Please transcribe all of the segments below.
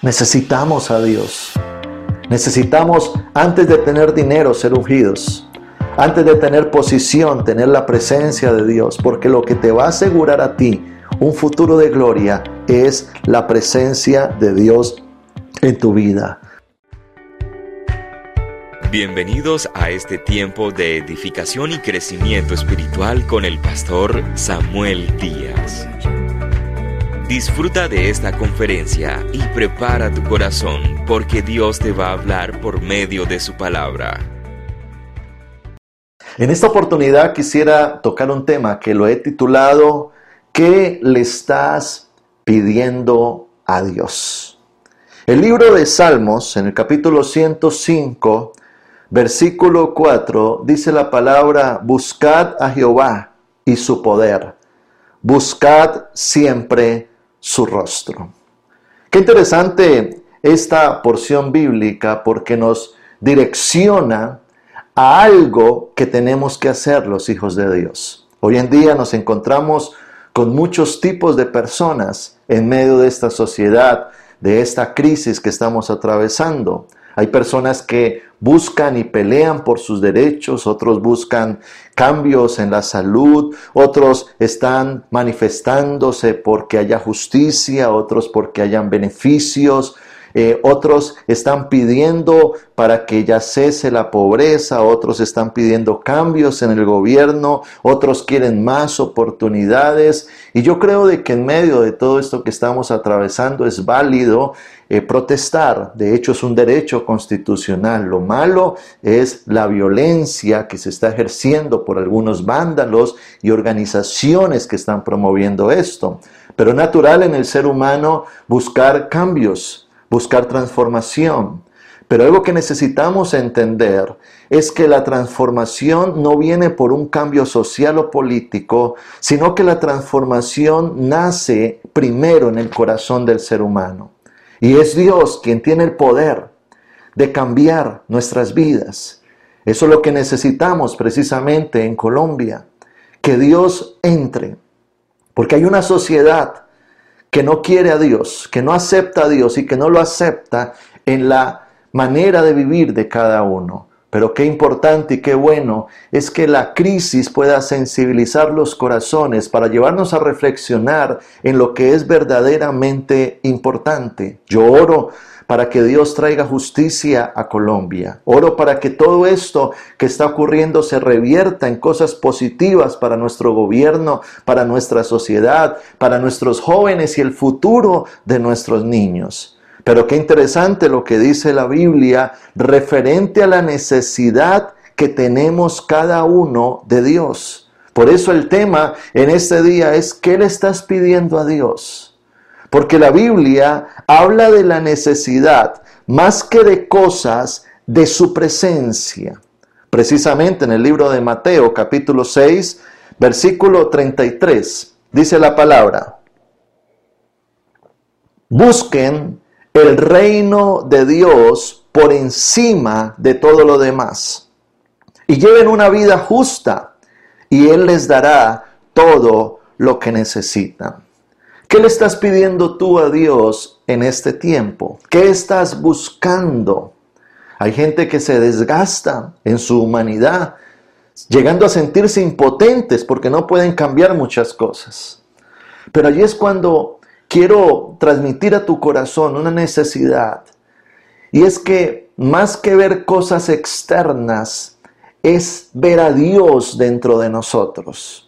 Necesitamos a Dios. Necesitamos, antes de tener dinero, ser ungidos. Antes de tener posición, tener la presencia de Dios. Porque lo que te va a asegurar a ti un futuro de gloria es la presencia de Dios en tu vida. Bienvenidos a este tiempo de edificación y crecimiento espiritual con el pastor Samuel Díaz. Disfruta de esta conferencia y prepara tu corazón porque Dios te va a hablar por medio de su palabra. En esta oportunidad quisiera tocar un tema que lo he titulado ¿Qué le estás pidiendo a Dios? El libro de Salmos, en el capítulo 105, versículo 4, dice la palabra, buscad a Jehová y su poder, buscad siempre su rostro. Qué interesante esta porción bíblica porque nos direcciona a algo que tenemos que hacer los hijos de Dios. Hoy en día nos encontramos con muchos tipos de personas en medio de esta sociedad, de esta crisis que estamos atravesando. Hay personas que buscan y pelean por sus derechos, otros buscan cambios en la salud, otros están manifestándose porque haya justicia, otros porque hayan beneficios, eh, otros están pidiendo para que ya cese la pobreza, otros están pidiendo cambios en el gobierno, otros quieren más oportunidades. Y yo creo de que en medio de todo esto que estamos atravesando es válido eh, protestar. De hecho, es un derecho constitucional. Lo malo es la violencia que se está ejerciendo por algunos vándalos y organizaciones que están promoviendo esto. Pero natural en el ser humano buscar cambios buscar transformación. Pero algo que necesitamos entender es que la transformación no viene por un cambio social o político, sino que la transformación nace primero en el corazón del ser humano. Y es Dios quien tiene el poder de cambiar nuestras vidas. Eso es lo que necesitamos precisamente en Colombia, que Dios entre, porque hay una sociedad que no quiere a Dios, que no acepta a Dios y que no lo acepta en la manera de vivir de cada uno. Pero qué importante y qué bueno es que la crisis pueda sensibilizar los corazones para llevarnos a reflexionar en lo que es verdaderamente importante. Yo oro para que Dios traiga justicia a Colombia. Oro para que todo esto que está ocurriendo se revierta en cosas positivas para nuestro gobierno, para nuestra sociedad, para nuestros jóvenes y el futuro de nuestros niños. Pero qué interesante lo que dice la Biblia referente a la necesidad que tenemos cada uno de Dios. Por eso el tema en este día es, ¿qué le estás pidiendo a Dios? Porque la Biblia habla de la necesidad más que de cosas de su presencia. Precisamente en el libro de Mateo capítulo 6, versículo 33, dice la palabra, busquen el reino de Dios por encima de todo lo demás y lleven una vida justa y Él les dará todo lo que necesitan. ¿Qué le estás pidiendo tú a Dios en este tiempo? ¿Qué estás buscando? Hay gente que se desgasta en su humanidad, llegando a sentirse impotentes porque no pueden cambiar muchas cosas. Pero allí es cuando quiero transmitir a tu corazón una necesidad. Y es que más que ver cosas externas, es ver a Dios dentro de nosotros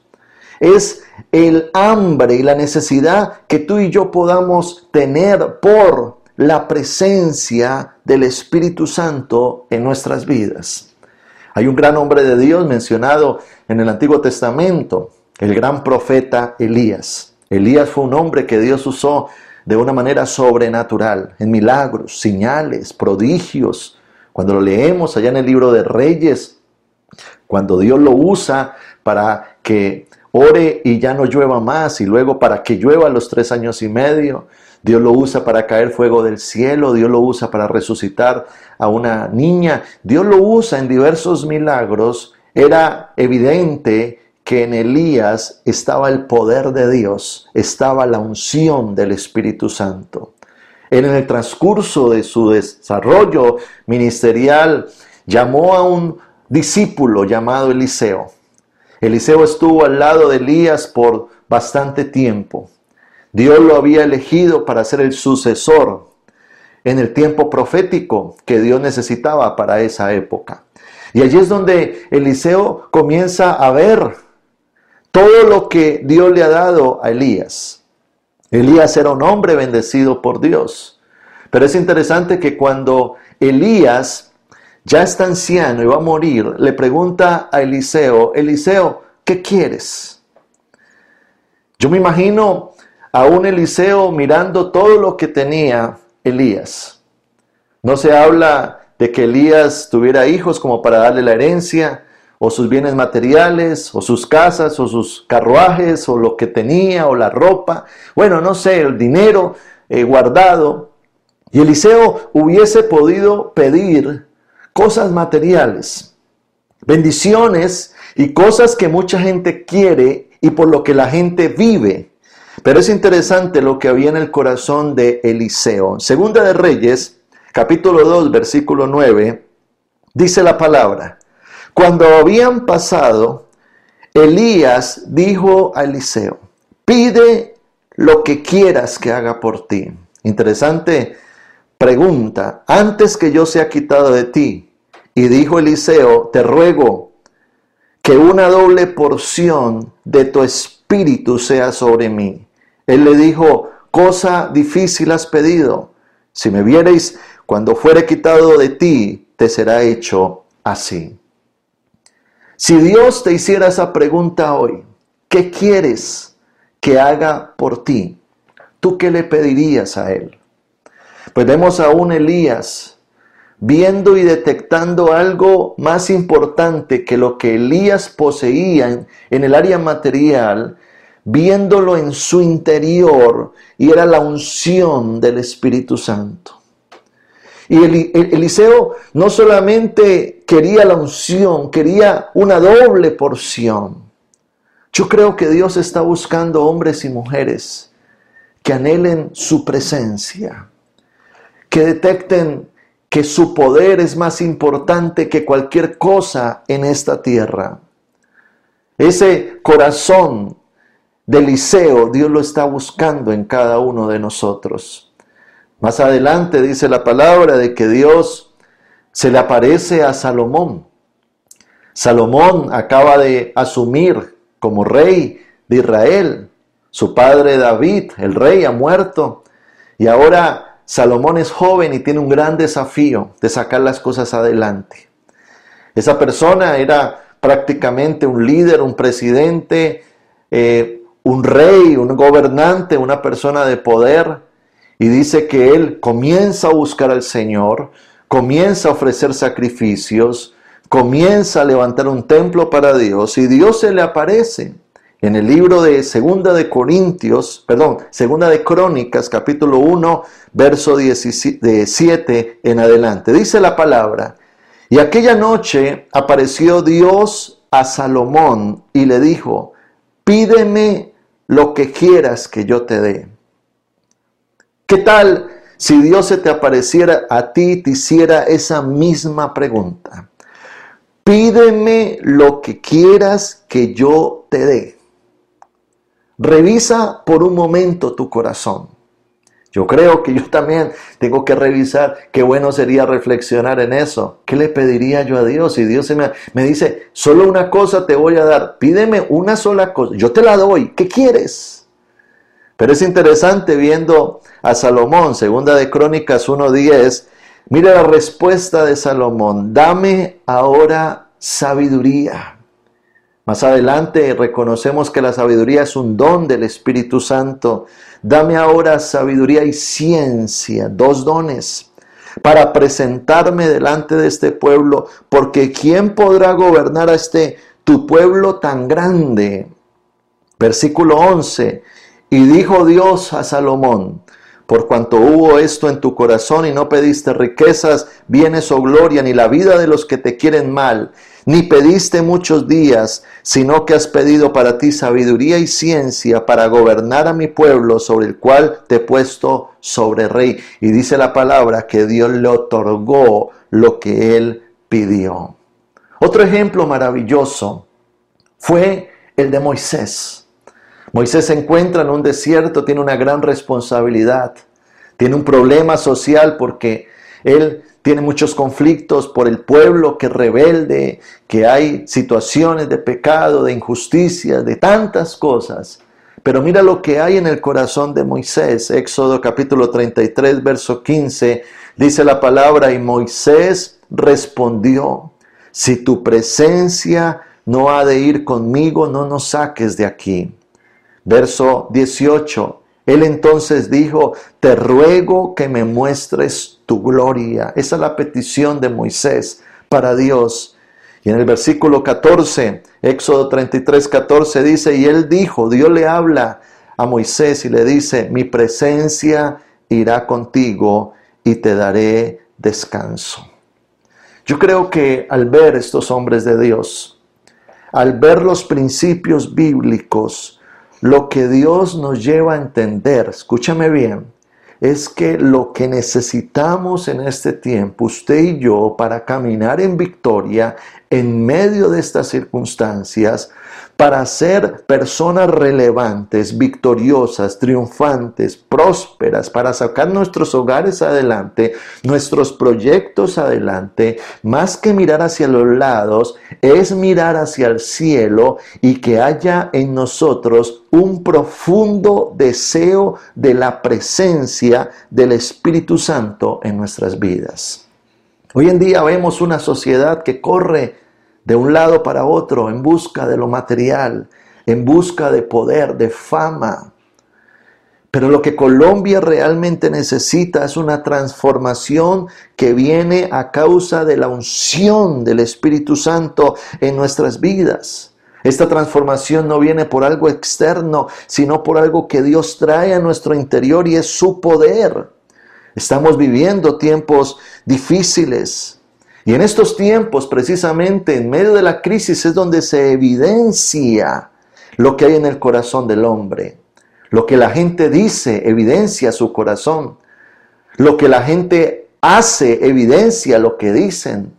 es el hambre y la necesidad que tú y yo podamos tener por la presencia del Espíritu Santo en nuestras vidas. Hay un gran hombre de Dios mencionado en el Antiguo Testamento, el gran profeta Elías. Elías fue un hombre que Dios usó de una manera sobrenatural, en milagros, señales, prodigios. Cuando lo leemos allá en el libro de Reyes, cuando Dios lo usa para que ore y ya no llueva más, y luego para que llueva los tres años y medio. Dios lo usa para caer fuego del cielo, Dios lo usa para resucitar a una niña, Dios lo usa en diversos milagros. Era evidente que en Elías estaba el poder de Dios, estaba la unción del Espíritu Santo. En el transcurso de su desarrollo ministerial llamó a un discípulo llamado Eliseo. Eliseo estuvo al lado de Elías por bastante tiempo. Dios lo había elegido para ser el sucesor en el tiempo profético que Dios necesitaba para esa época. Y allí es donde Eliseo comienza a ver todo lo que Dios le ha dado a Elías. Elías era un hombre bendecido por Dios. Pero es interesante que cuando Elías ya está anciano y va a morir, le pregunta a Eliseo, Eliseo, ¿qué quieres? Yo me imagino a un Eliseo mirando todo lo que tenía Elías. No se habla de que Elías tuviera hijos como para darle la herencia, o sus bienes materiales, o sus casas, o sus carruajes, o lo que tenía, o la ropa, bueno, no sé, el dinero eh, guardado. Y Eliseo hubiese podido pedir cosas materiales, bendiciones y cosas que mucha gente quiere y por lo que la gente vive. Pero es interesante lo que había en el corazón de Eliseo. Segunda de Reyes, capítulo 2, versículo 9, dice la palabra, cuando habían pasado, Elías dijo a Eliseo, pide lo que quieras que haga por ti. Interesante pregunta, antes que yo sea quitado de ti. Y dijo Eliseo, te ruego que una doble porción de tu espíritu sea sobre mí. Él le dijo, cosa difícil has pedido. Si me viereis cuando fuere quitado de ti, te será hecho así. Si Dios te hiciera esa pregunta hoy, ¿qué quieres que haga por ti? ¿Tú qué le pedirías a Él? Pues vemos a un Elías viendo y detectando algo más importante que lo que Elías poseía en, el área material, viéndolo en su interior, y era la unción del Espíritu Santo. Y Eliseo no solamente quería la unción, quería una doble porción. Yo creo que Dios está buscando hombres y mujeres que anhelen su presencia, que detecten que su poder es más importante que cualquier cosa en esta tierra. Ese corazón de Eliseo, Dios lo está buscando en cada uno de nosotros. Más adelante dice la palabra de que Dios se le aparece a Salomón. Salomón acaba de asumir como rey de Israel. Su padre David, el rey, ha muerto. Y ahora Salomón es joven y tiene un gran desafío de sacar las cosas adelante. Esa persona era prácticamente un líder, un presidente, eh, un rey, un gobernante, una persona de poder y dice que él comienza a buscar al Señor, comienza a ofrecer sacrificios, comienza a levantar un templo para Dios y Dios se le aparece. En el libro de Segunda de Corintios, perdón, Segunda de Crónicas, capítulo 1, verso 17 en adelante. Dice la palabra, y aquella noche apareció Dios a Salomón y le dijo, pídeme lo que quieras que yo te dé. ¿Qué tal si Dios se te apareciera a ti y te hiciera esa misma pregunta? Pídeme lo que quieras que yo te dé. Revisa por un momento tu corazón. Yo creo que yo también tengo que revisar, qué bueno sería reflexionar en eso. ¿Qué le pediría yo a Dios? Si Dios me, me dice, solo una cosa te voy a dar, pídeme una sola cosa, yo te la doy, ¿qué quieres? Pero es interesante viendo a Salomón, segunda de Crónicas 1.10, mira la respuesta de Salomón, dame ahora sabiduría. Más adelante reconocemos que la sabiduría es un don del Espíritu Santo. Dame ahora sabiduría y ciencia, dos dones, para presentarme delante de este pueblo, porque ¿quién podrá gobernar a este tu pueblo tan grande? Versículo 11. Y dijo Dios a Salomón, por cuanto hubo esto en tu corazón y no pediste riquezas, bienes o gloria, ni la vida de los que te quieren mal, ni pediste muchos días, sino que has pedido para ti sabiduría y ciencia para gobernar a mi pueblo sobre el cual te he puesto sobre rey. Y dice la palabra que Dios le otorgó lo que él pidió. Otro ejemplo maravilloso fue el de Moisés. Moisés se encuentra en un desierto, tiene una gran responsabilidad, tiene un problema social porque él tiene muchos conflictos por el pueblo que rebelde, que hay situaciones de pecado, de injusticia, de tantas cosas. Pero mira lo que hay en el corazón de Moisés. Éxodo capítulo 33, verso 15, dice la palabra, y Moisés respondió, si tu presencia no ha de ir conmigo, no nos saques de aquí. Verso 18. Él entonces dijo, te ruego que me muestres tu gloria. Esa es la petición de Moisés para Dios. Y en el versículo 14, Éxodo 33, 14 dice, y él dijo, Dios le habla a Moisés y le dice, mi presencia irá contigo y te daré descanso. Yo creo que al ver estos hombres de Dios, al ver los principios bíblicos, lo que Dios nos lleva a entender, escúchame bien, es que lo que necesitamos en este tiempo, usted y yo, para caminar en victoria en medio de estas circunstancias, para ser personas relevantes, victoriosas, triunfantes, prósperas, para sacar nuestros hogares adelante, nuestros proyectos adelante, más que mirar hacia los lados, es mirar hacia el cielo y que haya en nosotros un profundo deseo de la presencia del Espíritu Santo en nuestras vidas. Hoy en día vemos una sociedad que corre de un lado para otro en busca de lo material, en busca de poder, de fama. Pero lo que Colombia realmente necesita es una transformación que viene a causa de la unción del Espíritu Santo en nuestras vidas. Esta transformación no viene por algo externo, sino por algo que Dios trae a nuestro interior y es su poder. Estamos viviendo tiempos difíciles, y en estos tiempos, precisamente en medio de la crisis, es donde se evidencia lo que hay en el corazón del hombre. Lo que la gente dice evidencia su corazón. Lo que la gente hace evidencia lo que dicen.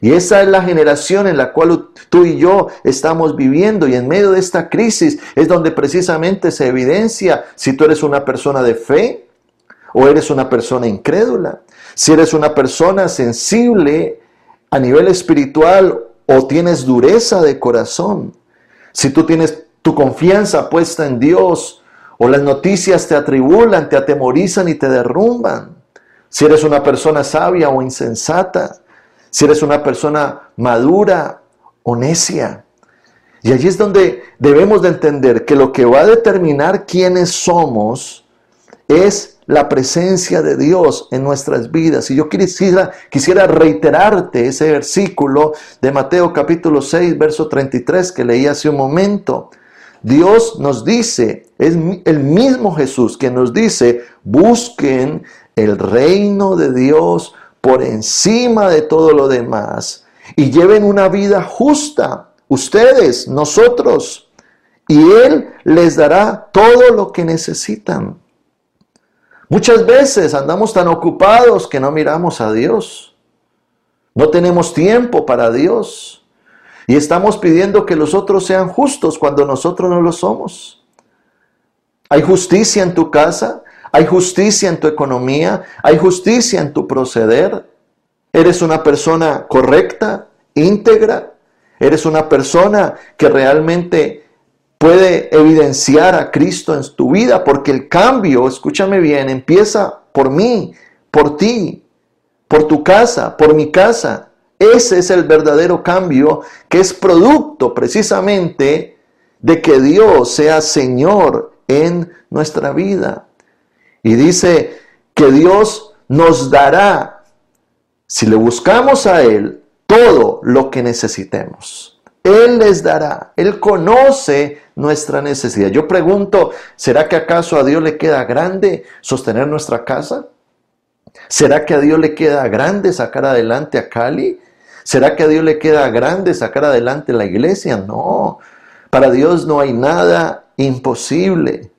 Y esa es la generación en la cual tú y yo estamos viviendo. Y en medio de esta crisis es donde precisamente se evidencia si tú eres una persona de fe o eres una persona incrédula. Si eres una persona sensible a nivel espiritual o tienes dureza de corazón. Si tú tienes tu confianza puesta en Dios o las noticias te atribulan, te atemorizan y te derrumban. Si eres una persona sabia o insensata. Si eres una persona madura o necia. Y allí es donde debemos de entender que lo que va a determinar quiénes somos es la presencia de Dios en nuestras vidas. Y yo quisiera, quisiera reiterarte ese versículo de Mateo capítulo 6, verso 33 que leí hace un momento. Dios nos dice, es el mismo Jesús que nos dice, busquen el reino de Dios por encima de todo lo demás y lleven una vida justa, ustedes, nosotros, y Él les dará todo lo que necesitan. Muchas veces andamos tan ocupados que no miramos a Dios. No tenemos tiempo para Dios. Y estamos pidiendo que los otros sean justos cuando nosotros no lo somos. Hay justicia en tu casa, hay justicia en tu economía, hay justicia en tu proceder. Eres una persona correcta, íntegra. Eres una persona que realmente puede evidenciar a Cristo en tu vida, porque el cambio, escúchame bien, empieza por mí, por ti, por tu casa, por mi casa. Ese es el verdadero cambio que es producto precisamente de que Dios sea Señor en nuestra vida. Y dice que Dios nos dará, si le buscamos a Él, todo lo que necesitemos. Él les dará. Él conoce nuestra necesidad. Yo pregunto, ¿será que acaso a Dios le queda grande sostener nuestra casa? ¿Será que a Dios le queda grande sacar adelante a Cali? ¿Será que a Dios le queda grande sacar adelante la iglesia? No. Para Dios no hay nada imposible.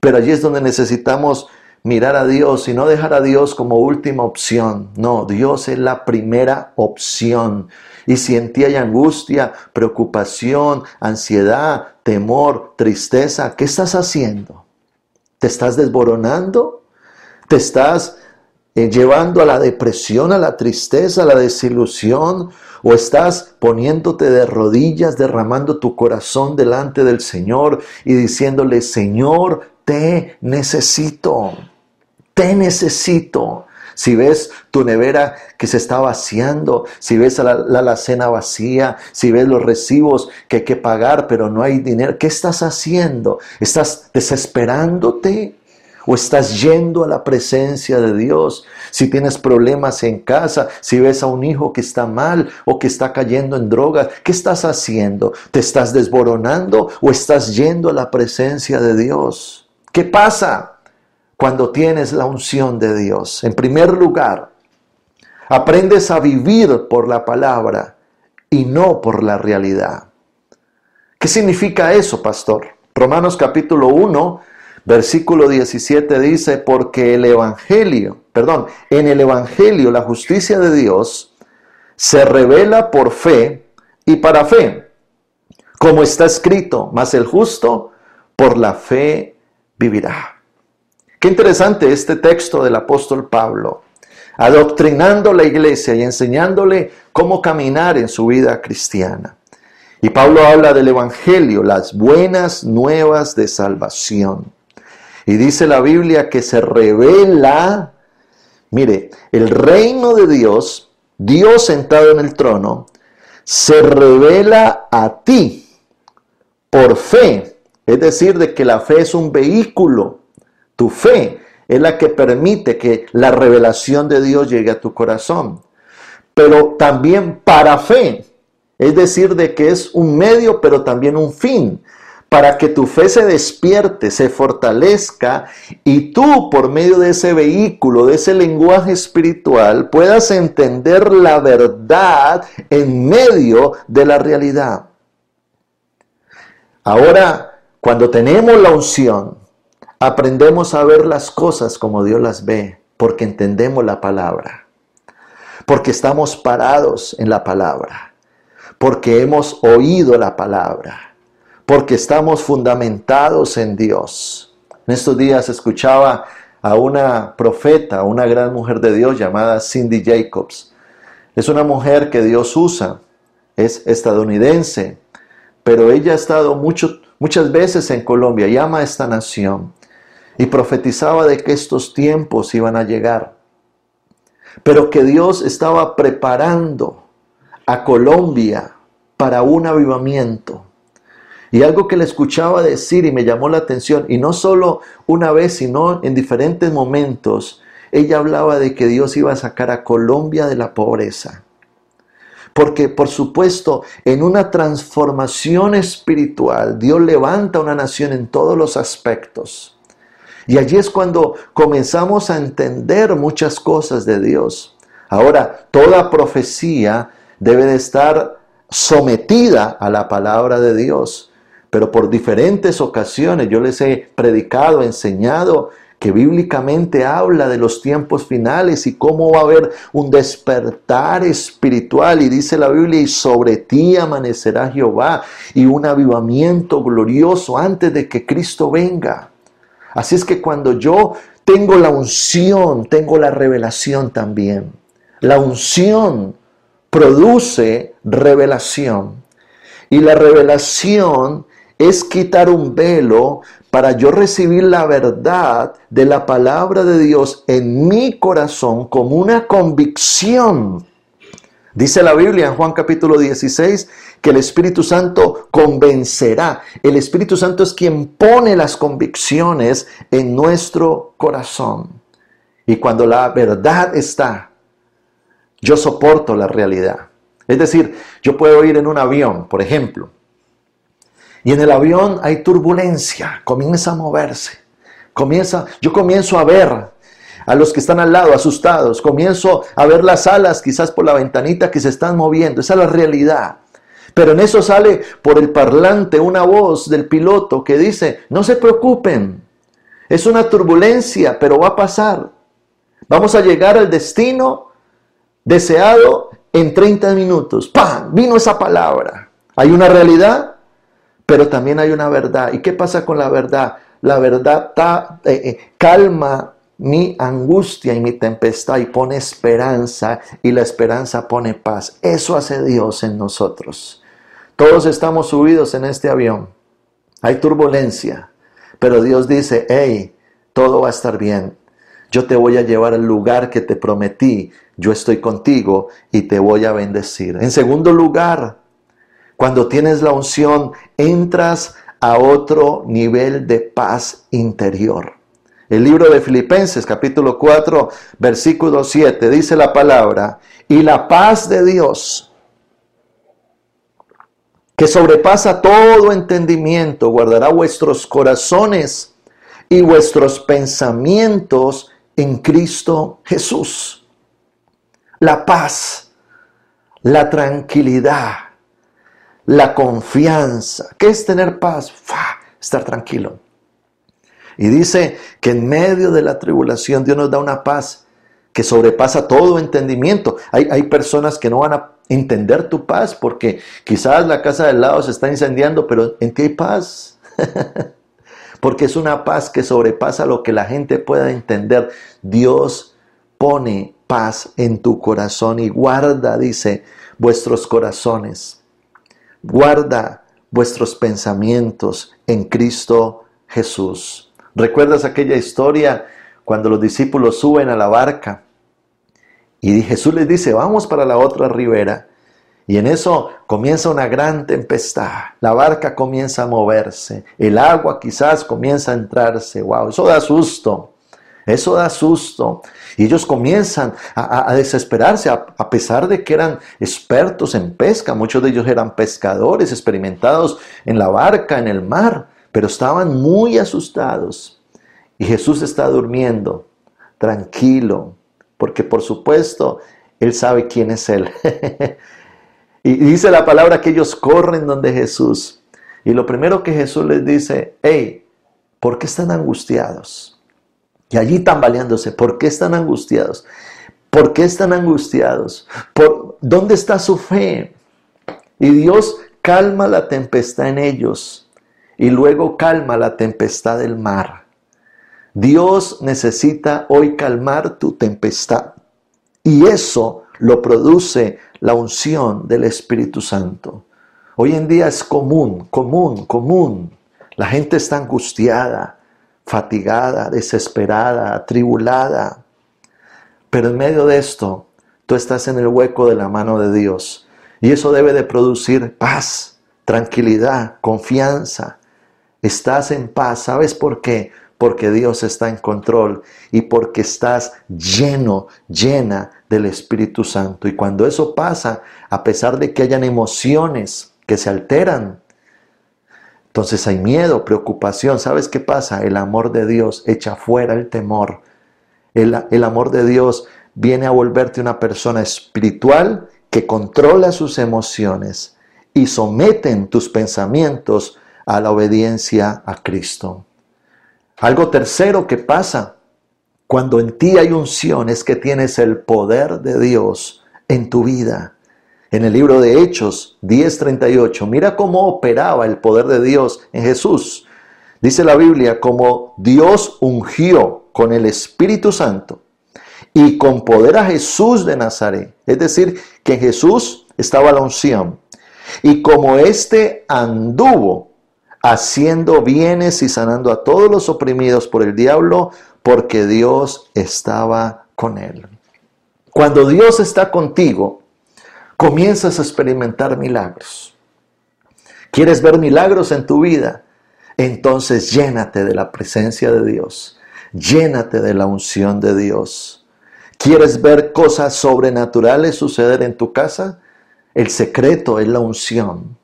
Pero allí es donde necesitamos mirar a Dios y no dejar a Dios como última opción. No, Dios es la primera opción. Y si en ti hay angustia, preocupación, ansiedad, temor, tristeza, ¿qué estás haciendo? ¿Te estás desboronando? ¿Te estás eh, llevando a la depresión, a la tristeza, a la desilusión? ¿O estás poniéndote de rodillas, derramando tu corazón delante del Señor y diciéndole, Señor, te necesito? Te necesito. Si ves tu nevera que se está vaciando, si ves la, la alacena vacía, si ves los recibos que hay que pagar pero no hay dinero, ¿qué estás haciendo? ¿Estás desesperándote? ¿O estás yendo a la presencia de Dios? Si tienes problemas en casa, si ves a un hijo que está mal o que está cayendo en drogas, ¿qué estás haciendo? ¿Te estás desboronando o estás yendo a la presencia de Dios? ¿Qué pasa? Cuando tienes la unción de Dios. En primer lugar, aprendes a vivir por la palabra y no por la realidad. ¿Qué significa eso, pastor? Romanos capítulo 1, versículo 17 dice, porque el Evangelio, perdón, en el Evangelio la justicia de Dios se revela por fe y para fe, como está escrito, mas el justo por la fe vivirá. Qué interesante este texto del apóstol Pablo, adoctrinando la iglesia y enseñándole cómo caminar en su vida cristiana. Y Pablo habla del Evangelio, las buenas nuevas de salvación. Y dice la Biblia que se revela, mire, el reino de Dios, Dios sentado en el trono, se revela a ti por fe. Es decir, de que la fe es un vehículo tu fe es la que permite que la revelación de Dios llegue a tu corazón. Pero también para fe, es decir, de que es un medio, pero también un fin, para que tu fe se despierte, se fortalezca y tú por medio de ese vehículo, de ese lenguaje espiritual, puedas entender la verdad en medio de la realidad. Ahora, cuando tenemos la unción, Aprendemos a ver las cosas como Dios las ve, porque entendemos la palabra, porque estamos parados en la palabra, porque hemos oído la palabra, porque estamos fundamentados en Dios. En estos días escuchaba a una profeta, una gran mujer de Dios llamada Cindy Jacobs. Es una mujer que Dios usa, es estadounidense, pero ella ha estado muchas veces en Colombia. Y ama a esta nación y profetizaba de que estos tiempos iban a llegar, pero que Dios estaba preparando a Colombia para un avivamiento. Y algo que le escuchaba decir y me llamó la atención, y no solo una vez, sino en diferentes momentos, ella hablaba de que Dios iba a sacar a Colombia de la pobreza. Porque por supuesto, en una transformación espiritual, Dios levanta una nación en todos los aspectos. Y allí es cuando comenzamos a entender muchas cosas de Dios. Ahora, toda profecía debe de estar sometida a la palabra de Dios. Pero por diferentes ocasiones yo les he predicado, enseñado que bíblicamente habla de los tiempos finales y cómo va a haber un despertar espiritual. Y dice la Biblia, y sobre ti amanecerá Jehová y un avivamiento glorioso antes de que Cristo venga. Así es que cuando yo tengo la unción, tengo la revelación también. La unción produce revelación. Y la revelación es quitar un velo para yo recibir la verdad de la palabra de Dios en mi corazón como una convicción Dice la Biblia en Juan capítulo 16 que el Espíritu Santo convencerá. El Espíritu Santo es quien pone las convicciones en nuestro corazón. Y cuando la verdad está, yo soporto la realidad. Es decir, yo puedo ir en un avión, por ejemplo, y en el avión hay turbulencia, comienza a moverse, comienza, yo comienzo a ver a los que están al lado asustados, comienzo a ver las alas quizás por la ventanita que se están moviendo, esa es la realidad. Pero en eso sale por el parlante una voz del piloto que dice, no se preocupen, es una turbulencia, pero va a pasar. Vamos a llegar al destino deseado en 30 minutos. ¡Pam! Vino esa palabra. Hay una realidad, pero también hay una verdad. ¿Y qué pasa con la verdad? La verdad eh, eh, calma mi angustia y mi tempestad y pone esperanza y la esperanza pone paz. Eso hace Dios en nosotros. Todos estamos subidos en este avión. Hay turbulencia, pero Dios dice, hey, todo va a estar bien. Yo te voy a llevar al lugar que te prometí. Yo estoy contigo y te voy a bendecir. En segundo lugar, cuando tienes la unción, entras a otro nivel de paz interior. El libro de Filipenses capítulo 4 versículo 7 dice la palabra, y la paz de Dios, que sobrepasa todo entendimiento, guardará vuestros corazones y vuestros pensamientos en Cristo Jesús. La paz, la tranquilidad, la confianza. ¿Qué es tener paz? Estar tranquilo. Y dice que en medio de la tribulación Dios nos da una paz que sobrepasa todo entendimiento. Hay, hay, personas que no van a entender tu paz porque quizás la casa del lado se está incendiando, pero en ti hay paz. porque es una paz que sobrepasa lo que la gente pueda entender. Dios pone paz en tu corazón y guarda, dice, vuestros corazones. Guarda vuestros pensamientos en Cristo Jesús. ¿Recuerdas aquella historia cuando los discípulos suben a la barca? Y Jesús les dice, vamos para la otra ribera. Y en eso comienza una gran tempestad. La barca comienza a moverse. El agua quizás comienza a entrarse. Wow, eso da susto. Eso da susto. Y ellos comienzan a, desesperarse, a, pesar de que eran expertos en pesca. Muchos de ellos eran pescadores experimentados en la barca, en el mar pero estaban muy asustados. Y Jesús está durmiendo, tranquilo, porque por supuesto, Él sabe quién es Él. y dice la palabra que ellos corren donde Jesús. Y lo primero que Jesús les dice, hey, ¿por qué están angustiados? Y allí tambaleándose, ¿por qué están angustiados? ¿Por qué están angustiados? ¿Por, ¿Dónde está su fe? Y Dios calma la tempestad en ellos y luego calma la tempestad del mar. Dios necesita hoy calmar tu tempestad y eso lo produce la unción del Espíritu Santo. Hoy en día es común, común, común. La gente está angustiada, fatigada, desesperada, atribulada. Pero en medio de esto, tú estás en el hueco de la mano de Dios. Y eso debe de producir paz, tranquilidad, confianza, Estás en paz. ¿Sabes por qué? Porque Dios está en control y porque estás lleno, llena del Espíritu Santo. Y cuando eso pasa, a pesar de que hayan emociones que se alteran, entonces hay miedo, preocupación. ¿Sabes qué pasa? El amor de Dios echa fuera el temor. El, amor de Dios viene a volverte una persona espiritual que controla sus emociones y someten tus pensamientos a la obediencia a Cristo. Algo tercero que pasa cuando en ti hay unción es que tienes el poder de Dios en tu vida. En el libro de Hechos 10:38, mira cómo operaba el poder de Dios en Jesús. Dice la Biblia, como Dios ungió con el Espíritu Santo y con poder a Jesús de Nazaret. Es decir, que en Jesús estaba la unción. Y como éste anduvo haciendo bienes y sanando a todos los oprimidos por el diablo, porque Dios estaba con él. Cuando Dios está contigo, comienzas a experimentar milagros. ¿Quieres ver milagros en tu vida? Entonces llénate de la presencia de Dios, llénate de la unción de Dios. ¿Quieres ver cosas sobrenaturales suceder en tu casa? El secreto es la unción.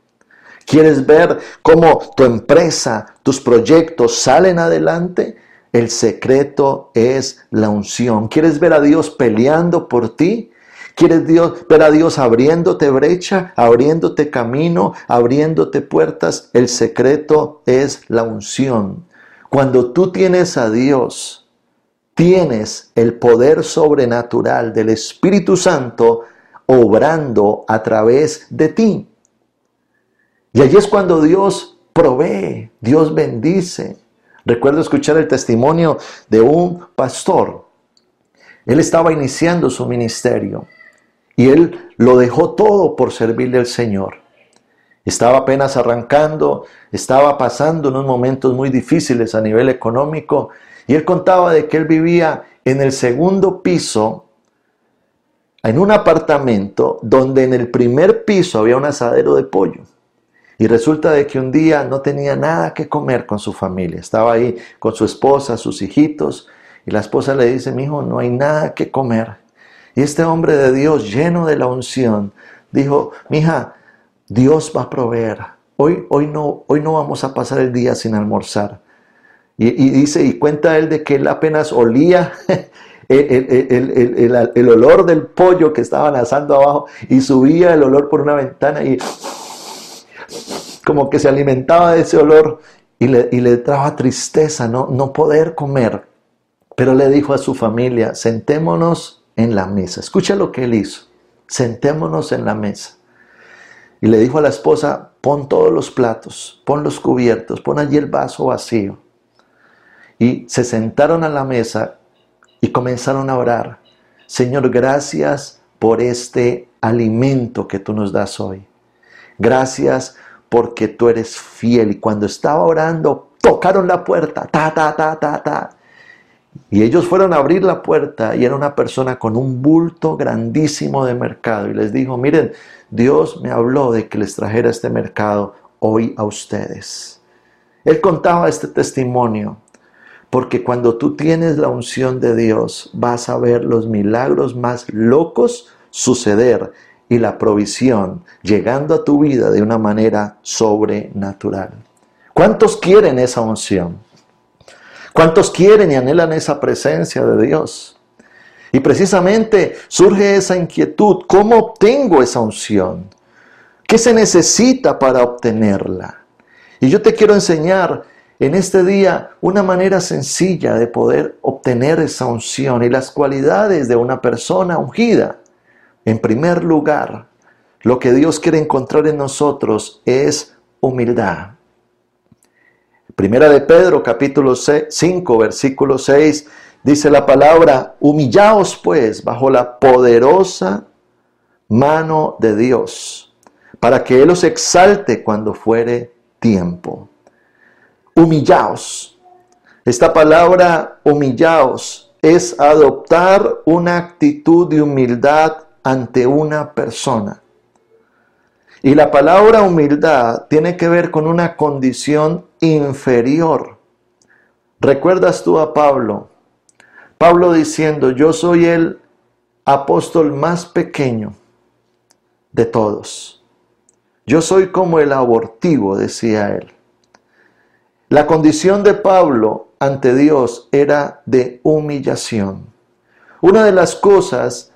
¿Quieres ver cómo tu empresa, tus proyectos salen adelante? El secreto es la unción. ¿Quieres ver a Dios peleando por ti? ¿Quieres Dios, ver a Dios abriéndote brecha, abriéndote camino, abriéndote puertas? El secreto es la unción. Cuando tú tienes a Dios, tienes el poder sobrenatural del Espíritu Santo obrando a través de ti. Y allí es cuando Dios provee, Dios bendice. Recuerdo escuchar el testimonio de un pastor. Él estaba iniciando su ministerio y él lo dejó todo por servirle al Señor. Estaba apenas arrancando, estaba pasando unos momentos muy difíciles a nivel económico y él contaba de que él vivía en el segundo piso en un apartamento donde en el primer piso había un asadero de pollo. Y resulta de que un día no tenía nada que comer con su familia. Estaba ahí con su esposa, sus hijitos, y la esposa le dice, mi hijo, no hay nada que comer. Y este hombre de Dios, lleno de la unción, dijo, mija, Dios va a proveer. Hoy, hoy, no, hoy no vamos a pasar el día sin almorzar. Y, y dice, y cuenta él de que él apenas olía el, olor del pollo que estaban asando abajo y subía el olor por una ventana y como que se alimentaba de ese olor y le, y le traba tristeza ¿no? no poder comer. Pero le dijo a su familia, sentémonos en la mesa. Escucha lo que él hizo. Sentémonos en la mesa. Y le dijo a la esposa, pon todos los platos, pon los cubiertos, pon allí el vaso vacío. Y se sentaron a la mesa y comenzaron a orar. Señor, gracias por este alimento que tú nos das hoy. Gracias porque tú eres fiel. Y cuando estaba orando, tocaron la puerta, ta, ta, ta, ta, ta. Y ellos fueron a abrir la puerta y era una persona con un bulto grandísimo de mercado. Y les dijo, miren, Dios me habló de que les trajera este mercado hoy a ustedes. Él contaba este testimonio porque cuando tú tienes la unción de Dios, vas a ver los milagros más locos suceder y la provisión llegando a tu vida de una manera sobrenatural. ¿Cuántos quieren esa unción? ¿Cuántos quieren y anhelan esa presencia de Dios? Y precisamente surge esa inquietud, ¿cómo obtengo esa unción? ¿Qué se necesita para obtenerla? Y yo te quiero enseñar en este día una manera sencilla de poder obtener esa unción y las cualidades de una persona ungida. En primer lugar, lo que Dios quiere encontrar en nosotros es humildad. Primera de Pedro capítulo 5 versículo 6 dice la palabra, humillaos pues bajo la poderosa mano de Dios, para que Él os exalte cuando fuere tiempo humillaos. Esta palabra humillaos es adoptar una actitud de humildad ante una persona. Y la palabra humildad tiene que ver con una condición inferior. ¿Recuerdas tú a Pablo? Pablo diciendo, yo soy el apóstol más pequeño de todos. Yo soy como el abortivo, decía él. La condición de Pablo ante Dios era de humillación. Una de las cosas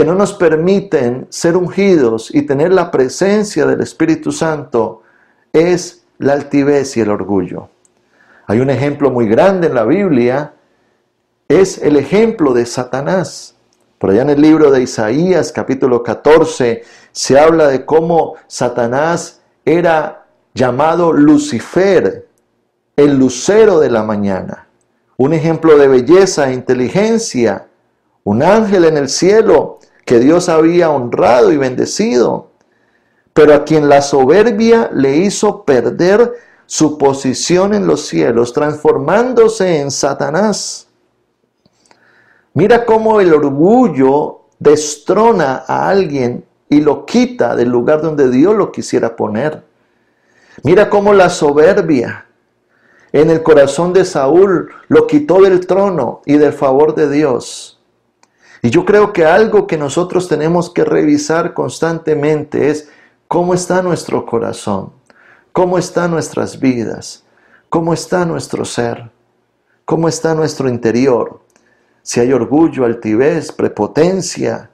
que no nos permiten ser ungidos y tener la presencia del Espíritu Santo es la altivez y el orgullo. Hay un ejemplo muy grande en la Biblia, es el ejemplo de Satanás. Por allá en el libro de Isaías capítulo 14 se habla de cómo Satanás era llamado Lucifer, el lucero de la mañana, un ejemplo de belleza e inteligencia, un ángel en el cielo que Dios había honrado y bendecido, pero a quien la soberbia le hizo perder su posición en los cielos, transformándose en Satanás. Mira cómo el orgullo destrona a alguien y lo quita del lugar donde Dios lo quisiera poner. Mira cómo la soberbia en el corazón de Saúl, lo quitó del trono y del favor de Dios. Y yo creo que algo que nosotros tenemos que revisar constantemente es cómo está nuestro corazón, cómo están nuestras vidas, cómo está nuestro ser, cómo está nuestro interior. Si hay orgullo, altivez, prepotencia,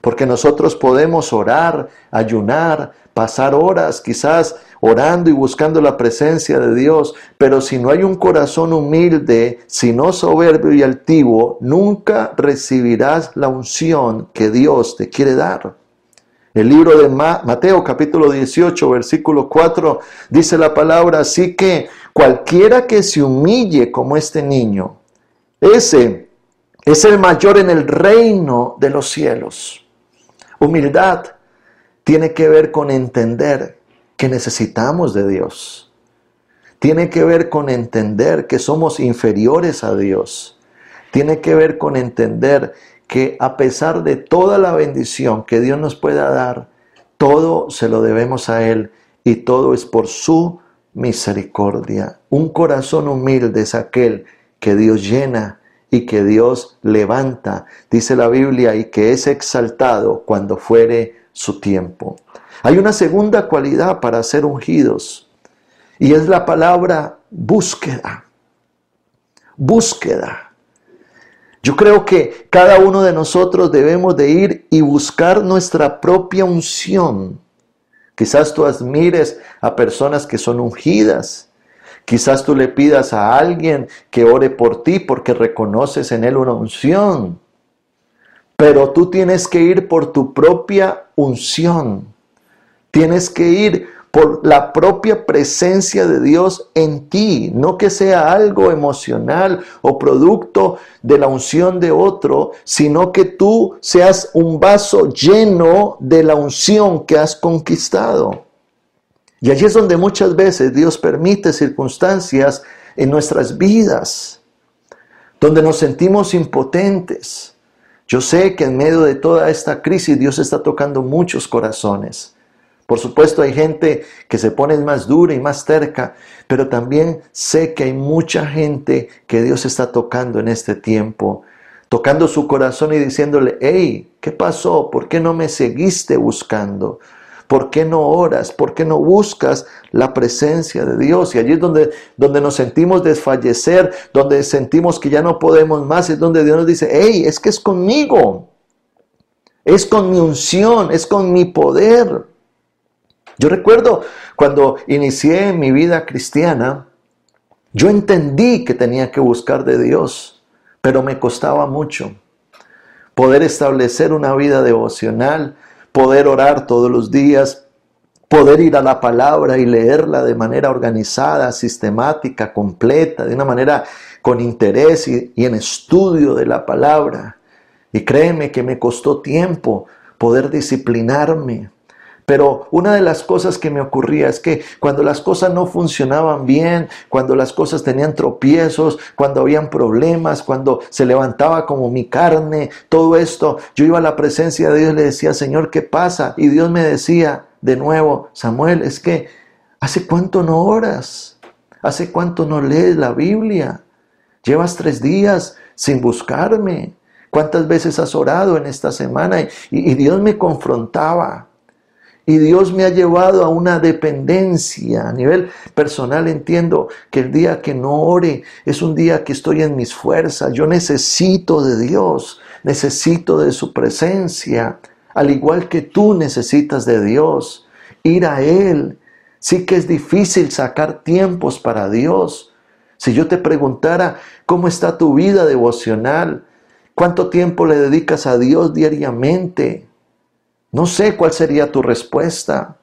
porque nosotros podemos orar, ayunar, pasar horas quizás orando y buscando la presencia de Dios, pero si no hay un corazón humilde, si no soberbio y altivo, nunca recibirás la unción que Dios te quiere dar. El libro de Mateo capítulo 18 versículo 4 dice la palabra, así que cualquiera que se humille como este niño, ese es el mayor en el reino de los cielos. Humildad tiene que ver con entender que necesitamos de Dios. Tiene que ver con entender que somos inferiores a Dios. Tiene que ver con entender que a pesar de toda la bendición que Dios nos pueda dar, todo se lo debemos a Él y todo es por su misericordia. Un corazón humilde es aquel que Dios llena y que Dios levanta, dice la Biblia, y que es exaltado cuando fuere su tiempo. Hay una segunda cualidad para ser ungidos y es la palabra búsqueda. Búsqueda. Yo creo que cada uno de nosotros debemos de ir y buscar nuestra propia unción. Quizás tú admires a personas que son ungidas. Quizás tú le pidas a alguien que ore por ti porque reconoces en él una unción. Pero tú tienes que ir por tu propia unción. Tienes que ir por la propia presencia de Dios en ti, no que sea algo emocional o producto de la unción de otro, sino que tú seas un vaso lleno de la unción que has conquistado. Y allí es donde muchas veces Dios permite circunstancias en nuestras vidas, donde nos sentimos impotentes. Yo sé que en medio de toda esta crisis Dios está tocando muchos corazones. Por supuesto hay gente que se pone más dura y más terca, pero también sé que hay mucha gente que Dios está tocando en este tiempo, tocando su corazón y diciéndole, hey, ¿qué pasó? ¿Por qué no me seguiste buscando? ¿Por qué no oras? ¿Por qué no buscas la presencia de Dios? Y allí es donde, donde nos sentimos desfallecer, donde sentimos que ya no podemos más, es donde Dios nos dice, hey, es que es conmigo, es con mi unción, es con mi poder. Yo recuerdo cuando inicié mi vida cristiana, yo entendí que tenía que buscar de Dios, pero me costaba mucho poder establecer una vida devocional, poder orar todos los días, poder ir a la palabra y leerla de manera organizada, sistemática, completa, de una manera con interés y, en estudio de la palabra. Y créeme que me costó tiempo poder disciplinarme, pero una de las cosas que me ocurría es que cuando las cosas no funcionaban bien, cuando las cosas tenían tropiezos, cuando habían problemas, cuando se levantaba como mi carne, todo esto, yo iba a la presencia de Dios y le decía, Señor, ¿qué pasa? Y Dios me decía de nuevo, Samuel, es que ¿hace cuánto no oras? ¿Hace cuánto no lees la Biblia? Llevas tres días sin buscarme. ¿Cuántas veces has orado en esta semana? Y, y Dios me confrontaba. Y Dios me ha llevado a una dependencia. A nivel personal entiendo que el día que no ore es un día que estoy en mis fuerzas. Yo necesito de Dios, necesito de su presencia, al igual que tú necesitas de Dios. Ir a Él. Sí que es difícil sacar tiempos para Dios. Si yo te preguntara cómo está tu vida devocional, cuánto tiempo le dedicas a Dios diariamente, no sé cuál sería tu respuesta.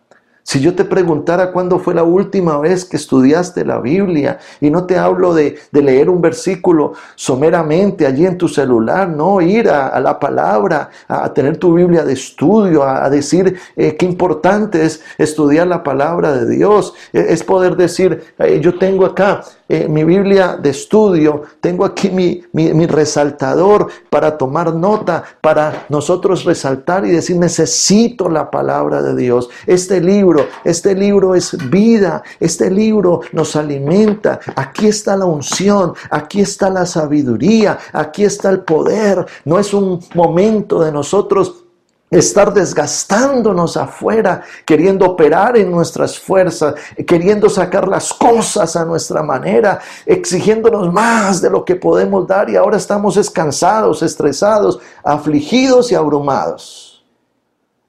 Si yo te preguntara cuándo fue la última vez que estudiaste la Biblia, y no te hablo de, leer un versículo someramente allí en tu celular, no, ir a, la palabra, a, tener tu Biblia de estudio, a, decir eh, qué importante es estudiar la palabra de Dios, e, es poder decir, eh, yo tengo acá eh, mi Biblia de estudio, tengo aquí mi, mi, resaltador para tomar nota, para nosotros resaltar y decir, necesito la palabra de Dios. Este libro, este libro es vida, este libro nos alimenta. Aquí está la unción, aquí está la sabiduría, aquí está el poder. No es un momento de nosotros estar desgastándonos afuera, queriendo operar en nuestras fuerzas, queriendo sacar las cosas a nuestra manera, exigiéndonos más de lo que podemos dar y ahora estamos descansados, estresados, afligidos y abrumados.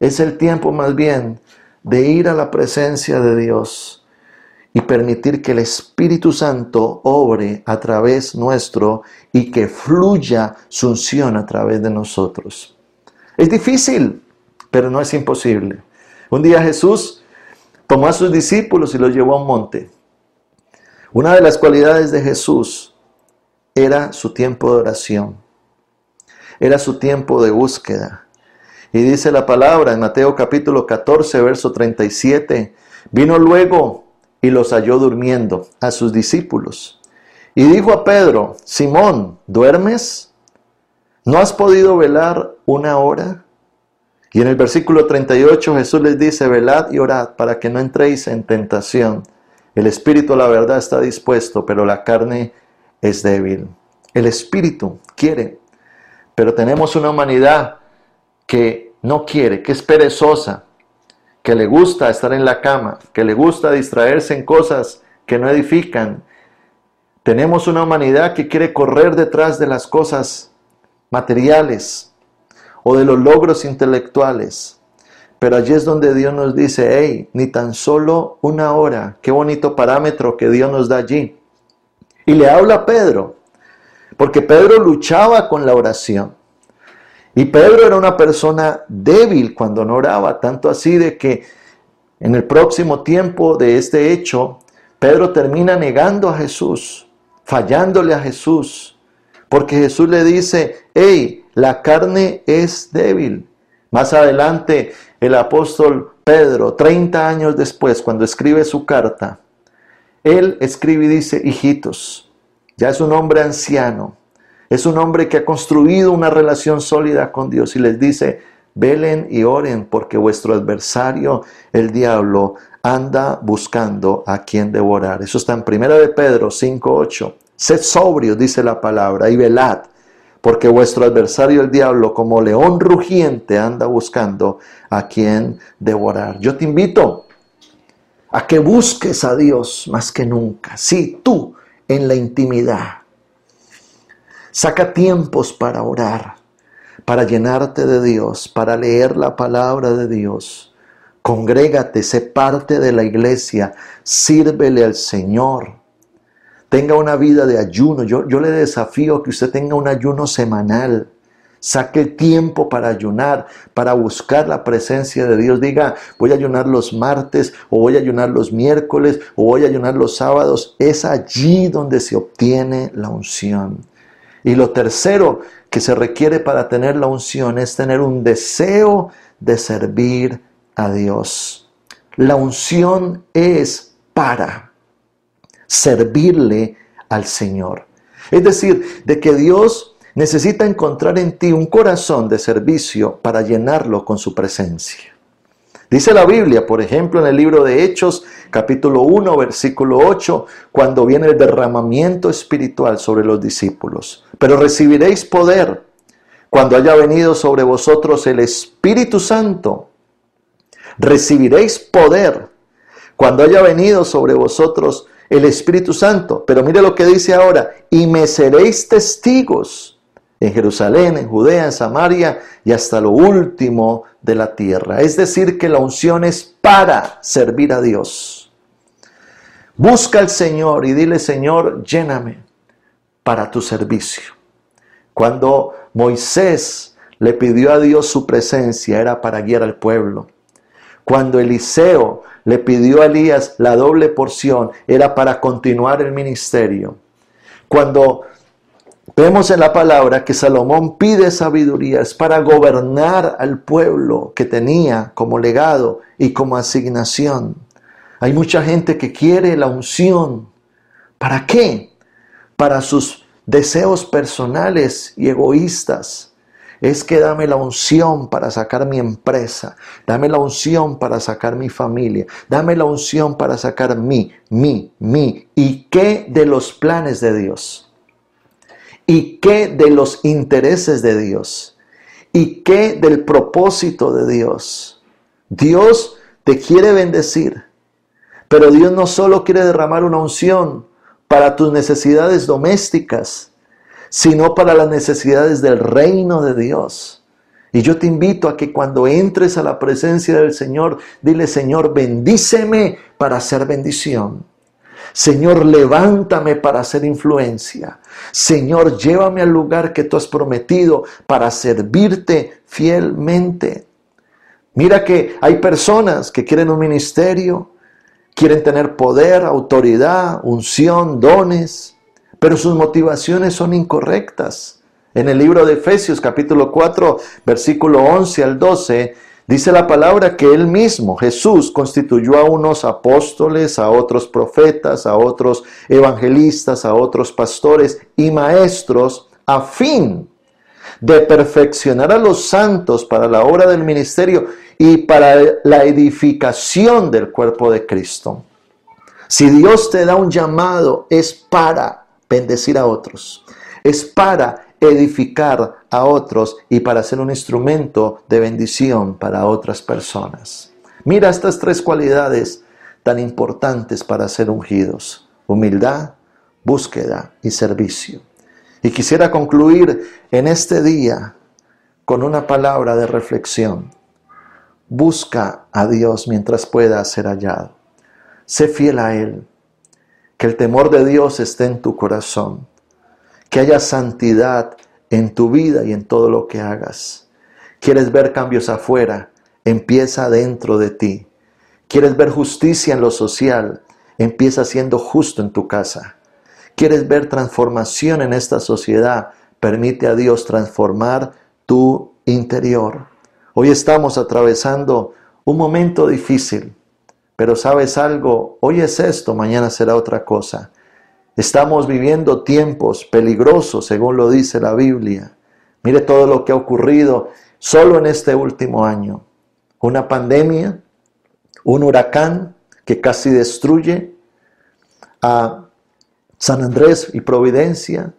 Es el tiempo más bien de ir a la presencia de Dios y permitir que el Espíritu Santo obre a través nuestro y que fluya su unción a través de nosotros. Es difícil, pero no es imposible. Un día Jesús tomó a sus discípulos y los llevó a un monte. Una de las cualidades de Jesús era su tiempo de oración, era su tiempo de búsqueda. Y dice la palabra en Mateo capítulo 14, verso 37, vino luego y los halló durmiendo a sus discípulos. Y dijo a Pedro, Simón, ¿duermes? ¿No has podido velar una hora? Y en el versículo 38 Jesús les dice, velad y orad para que no entréis en tentación. El espíritu, la verdad, está dispuesto, pero la carne es débil. El espíritu quiere, pero tenemos una humanidad que no quiere, que es perezosa, que le gusta estar en la cama, que le gusta distraerse en cosas que no edifican. Tenemos una humanidad que quiere correr detrás de las cosas materiales o de los logros intelectuales. Pero allí es donde Dios nos dice, hey, ni tan solo una hora, qué bonito parámetro que Dios nos da allí. Y le habla a Pedro, porque Pedro luchaba con la oración. Y Pedro era una persona débil cuando no oraba, tanto así de que en el próximo tiempo de este hecho, Pedro termina negando a Jesús, fallándole a Jesús, porque Jesús le dice, hey, la carne es débil. Más adelante, el apóstol Pedro, 30 años después, cuando escribe su carta, él escribe y dice, hijitos, ya es un hombre anciano, es un hombre que ha construido una relación sólida con Dios y les dice, velen y oren porque vuestro adversario, el diablo, anda buscando a quien devorar. Eso está en 1 de Pedro 5.8. Sed sobrios, dice la palabra, y velad, porque vuestro adversario el diablo, como león rugiente, anda buscando a quien devorar. Yo te invito a que busques a Dios más que nunca. Sí, tú en la intimidad. Saca tiempos para orar, para llenarte de Dios, para leer la palabra de Dios. Congrégate, sé parte de la iglesia, sírvele al Señor tenga una vida de ayuno. Yo, yo le desafío que usted tenga un ayuno semanal. Saque tiempo para ayunar, para buscar la presencia de Dios. Diga, voy a ayunar los martes, o voy a ayunar los miércoles, o voy a ayunar los sábados. Es allí donde se obtiene la unción. Y lo tercero que se requiere para tener la unción es tener un deseo de servir a Dios. La unción es para servirle al Señor. Es decir, de que Dios necesita encontrar en ti un corazón de servicio para llenarlo con su presencia. Dice la Biblia, por ejemplo, en el libro de Hechos, capítulo 1, versículo 8, cuando viene el derramamiento espiritual sobre los discípulos. Pero recibiréis poder cuando haya venido sobre vosotros el Espíritu Santo. Recibiréis poder cuando haya venido sobre vosotros el Espíritu Santo. Pero mire lo que dice ahora, y me seréis testigos en Jerusalén, en Judea, en Samaria y hasta lo último de la tierra. Es decir, que la unción es para servir a Dios. Busca al Señor y dile, Señor, lléname para tu servicio. Cuando Moisés le pidió a Dios su presencia, era para guiar al pueblo. Cuando Eliseo le pidió a Elías la doble porción, era para continuar el ministerio. Cuando vemos en la palabra que Salomón pide sabiduría, es para gobernar al pueblo que tenía como legado y como asignación. Hay mucha gente que quiere la unción ¿Para qué? Para sus deseos personales y egoístas. Es que dame la unción para sacar mi empresa, dame la unción para sacar mi familia, dame la unción para sacar mi, mi, mi. ¿Y qué de los planes de Dios? ¿Y qué de los intereses de Dios? ¿Y qué del propósito de Dios? Dios te quiere bendecir, pero Dios no solo quiere derramar una unción para tus necesidades domésticas, sino para las necesidades del reino de Dios. Y yo te invito a que cuando entres a la presencia del Señor, dile, Señor, bendíceme para hacer bendición. Señor, levántame para hacer influencia. Señor, llévame al lugar que tú has prometido para servirte fielmente. Mira que hay personas que quieren un ministerio, quieren tener poder, autoridad, unción, dones, pero sus motivaciones son incorrectas. En el libro de Efesios capítulo 4, versículo 11 al 12, dice la palabra que él mismo, Jesús, constituyó a unos apóstoles, a otros profetas, a otros evangelistas, a otros pastores y maestros, a fin de perfeccionar a los santos para la obra del ministerio y para la edificación del cuerpo de Cristo. Si Dios te da un llamado, es para bendecir a otros, es para edificar a otros y para ser un instrumento de bendición para otras personas. Mira estas tres cualidades tan importantes para ser ungidos. Humildad, búsqueda y servicio. Y quisiera concluir en este día con una palabra de reflexión. Busca a Dios mientras pueda ser hallado. Sé fiel a Él. Que el temor de Dios esté en tu corazón. Que haya santidad en tu vida y en todo lo que hagas. ¿Quieres ver cambios afuera? Empieza dentro de ti. ¿Quieres ver justicia en lo social? Empieza siendo justo en tu casa. ¿Quieres ver transformación en esta sociedad? Permite a Dios transformar tu interior. Hoy estamos atravesando un momento difícil, pero sabes algo, hoy es esto, mañana será otra cosa. Estamos viviendo tiempos peligrosos, según lo dice la Biblia. Mire todo lo que ha ocurrido solo en este último año. Una pandemia, un huracán que casi destruye a San Andrés y Providencia,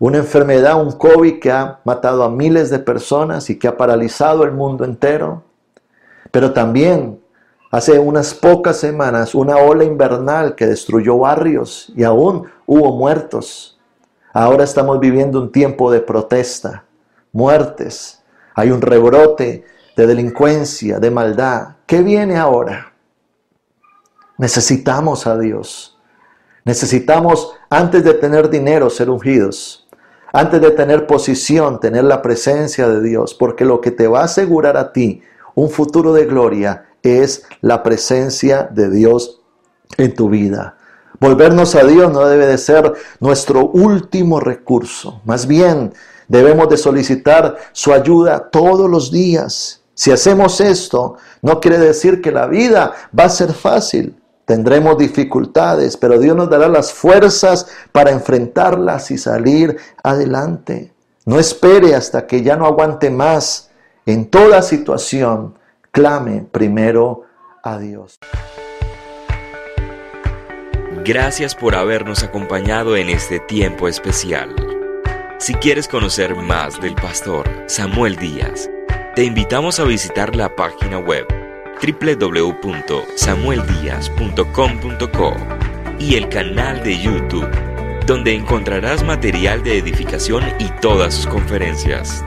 una enfermedad, un COVID que ha matado a miles de personas y que ha paralizado el mundo entero. Pero también hace unas pocas semanas una ola invernal que destruyó barrios y aún hubo muertos. Ahora estamos viviendo un tiempo de protesta, muertes. Hay un rebrote de delincuencia, de maldad. ¿Qué viene ahora? Necesitamos a Dios. Necesitamos, antes de tener dinero, ser ungidos. Antes de tener posición, tener la presencia de Dios, porque lo que te va a asegurar a ti un futuro de gloria es la presencia de Dios en tu vida. Volvernos a Dios no debe de ser nuestro último recurso, más bien debemos de solicitar su ayuda todos los días. Si hacemos esto, no quiere decir que la vida va a ser fácil, Tendremos dificultades, pero Dios nos dará las fuerzas para enfrentarlas y salir adelante. No espere hasta que ya no aguante más. En toda situación, clame primero a Dios. Gracias por habernos acompañado en este tiempo especial. Si quieres conocer más del pastor Samuel Díaz, te invitamos a visitar la página web www.samueldiaz.com.co y el canal de YouTube, donde encontrarás material de edificación y todas sus conferencias.